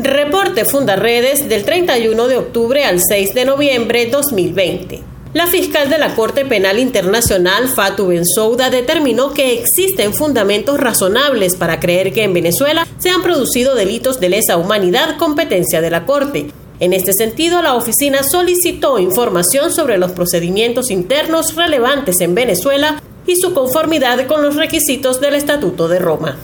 Reporte Fundaredes del 31 de octubre al 6 de noviembre 2020. La fiscal de la Corte Penal Internacional, Fatou Bensouda, determinó que existen fundamentos razonables para creer que en Venezuela se han producido delitos de lesa humanidad competencia de la Corte. En este sentido, la oficina solicitó información sobre los procedimientos internos relevantes en Venezuela y su conformidad con los requisitos del Estatuto de Roma.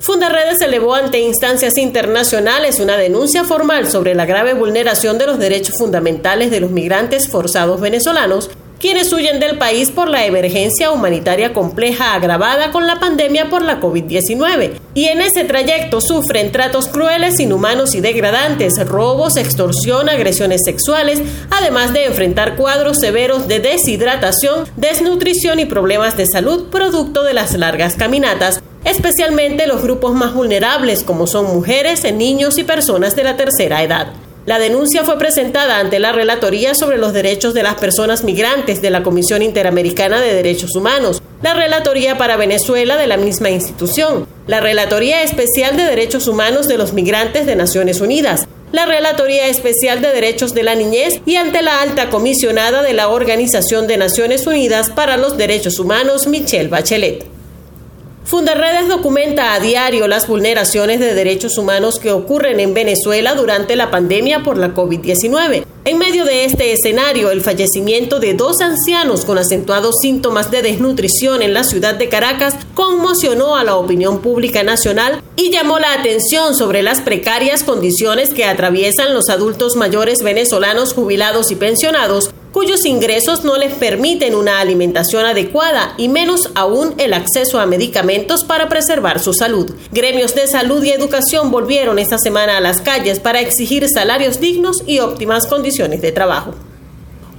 Fundaredes elevó ante instancias internacionales una denuncia formal sobre la grave vulneración de los derechos fundamentales de los migrantes forzados venezolanos quienes huyen del país por la emergencia humanitaria compleja agravada con la pandemia por la COVID-19 y en ese trayecto sufren tratos crueles, inhumanos y degradantes, robos, extorsión, agresiones sexuales, además de enfrentar cuadros severos de deshidratación, desnutrición y problemas de salud producto de las largas caminatas especialmente los grupos más vulnerables como son mujeres, niños y personas de la tercera edad. La denuncia fue presentada ante la Relatoría sobre los Derechos de las Personas Migrantes de la Comisión Interamericana de Derechos Humanos, la Relatoría para Venezuela de la misma institución, la Relatoría Especial de Derechos Humanos de los Migrantes de Naciones Unidas, la Relatoría Especial de Derechos de la Niñez y ante la alta comisionada de la Organización de Naciones Unidas para los Derechos Humanos, Michelle Bachelet. Fundarredes documenta a diario las vulneraciones de derechos humanos que ocurren en Venezuela durante la pandemia por la COVID-19. En medio de este escenario, el fallecimiento de dos ancianos con acentuados síntomas de desnutrición en la ciudad de Caracas conmocionó a la opinión pública nacional y llamó la atención sobre las precarias condiciones que atraviesan los adultos mayores venezolanos jubilados y pensionados cuyos ingresos no les permiten una alimentación adecuada y menos aún el acceso a medicamentos para preservar su salud. Gremios de salud y educación volvieron esta semana a las calles para exigir salarios dignos y óptimas condiciones de trabajo.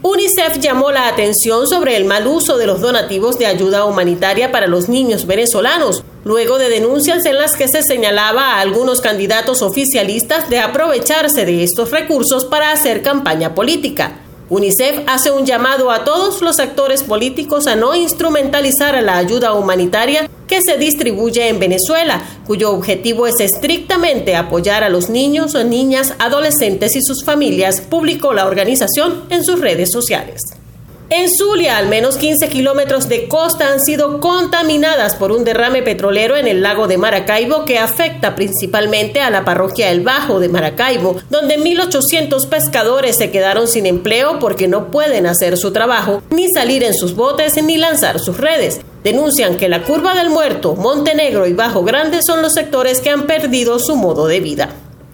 UNICEF llamó la atención sobre el mal uso de los donativos de ayuda humanitaria para los niños venezolanos, luego de denuncias en las que se señalaba a algunos candidatos oficialistas de aprovecharse de estos recursos para hacer campaña política. UNICEF hace un llamado a todos los actores políticos a no instrumentalizar la ayuda humanitaria que se distribuye en Venezuela, cuyo objetivo es estrictamente apoyar a los niños, niñas, adolescentes y sus familias, publicó la organización en sus redes sociales. En Zulia, al menos 15 kilómetros de costa han sido contaminadas por un derrame petrolero en el lago de Maracaibo que afecta principalmente a la parroquia El Bajo de Maracaibo, donde 1.800 pescadores se quedaron sin empleo porque no pueden hacer su trabajo, ni salir en sus botes, ni lanzar sus redes. Denuncian que la Curva del Muerto, Montenegro y Bajo Grande son los sectores que han perdido su modo de vida.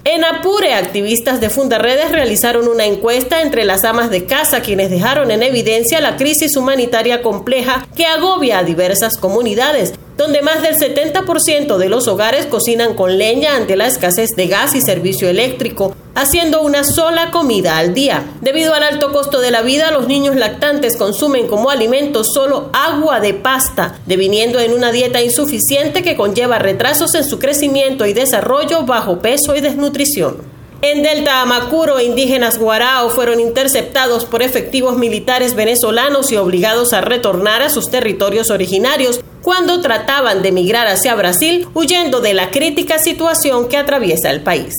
En Apure, activistas de Fundaredes realizaron una encuesta entre las amas de casa quienes dejaron en evidencia la crisis humanitaria compleja que agobia a diversas comunidades donde más del 70% de los hogares cocinan con leña ante la escasez de gas y servicio eléctrico, haciendo una sola comida al día. Debido al alto costo de la vida, los niños lactantes consumen como alimento solo agua de pasta, deviniendo en una dieta insuficiente que conlleva retrasos en su crecimiento y desarrollo, bajo peso y desnutrición. En Delta Amacuro, indígenas guarao fueron interceptados por efectivos militares venezolanos y obligados a retornar a sus territorios originarios cuando trataban de migrar hacia Brasil, huyendo de la crítica situación que atraviesa el país.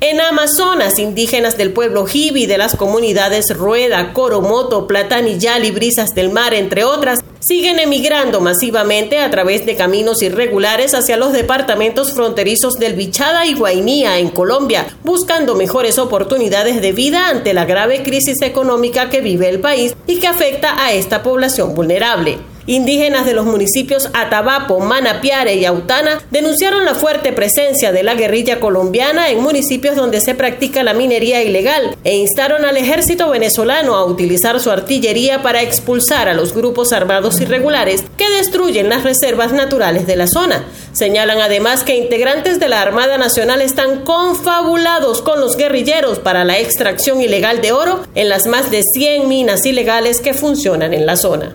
En Amazonas, indígenas del pueblo Jibi de las comunidades Rueda, Coromoto, Platanillal y Brisas del Mar, entre otras, siguen emigrando masivamente a través de caminos irregulares hacia los departamentos fronterizos del Bichada y Guainía, en Colombia, buscando mejores oportunidades de vida ante la grave crisis económica que vive el país y que afecta a esta población vulnerable. Indígenas de los municipios Atabapo, Manapiare y Autana denunciaron la fuerte presencia de la guerrilla colombiana en municipios donde se practica la minería ilegal e instaron al ejército venezolano a utilizar su artillería para expulsar a los grupos armados irregulares que destruyen las reservas naturales de la zona. Señalan además que integrantes de la Armada Nacional están confabulados con los guerrilleros para la extracción ilegal de oro en las más de 100 minas ilegales que funcionan en la zona.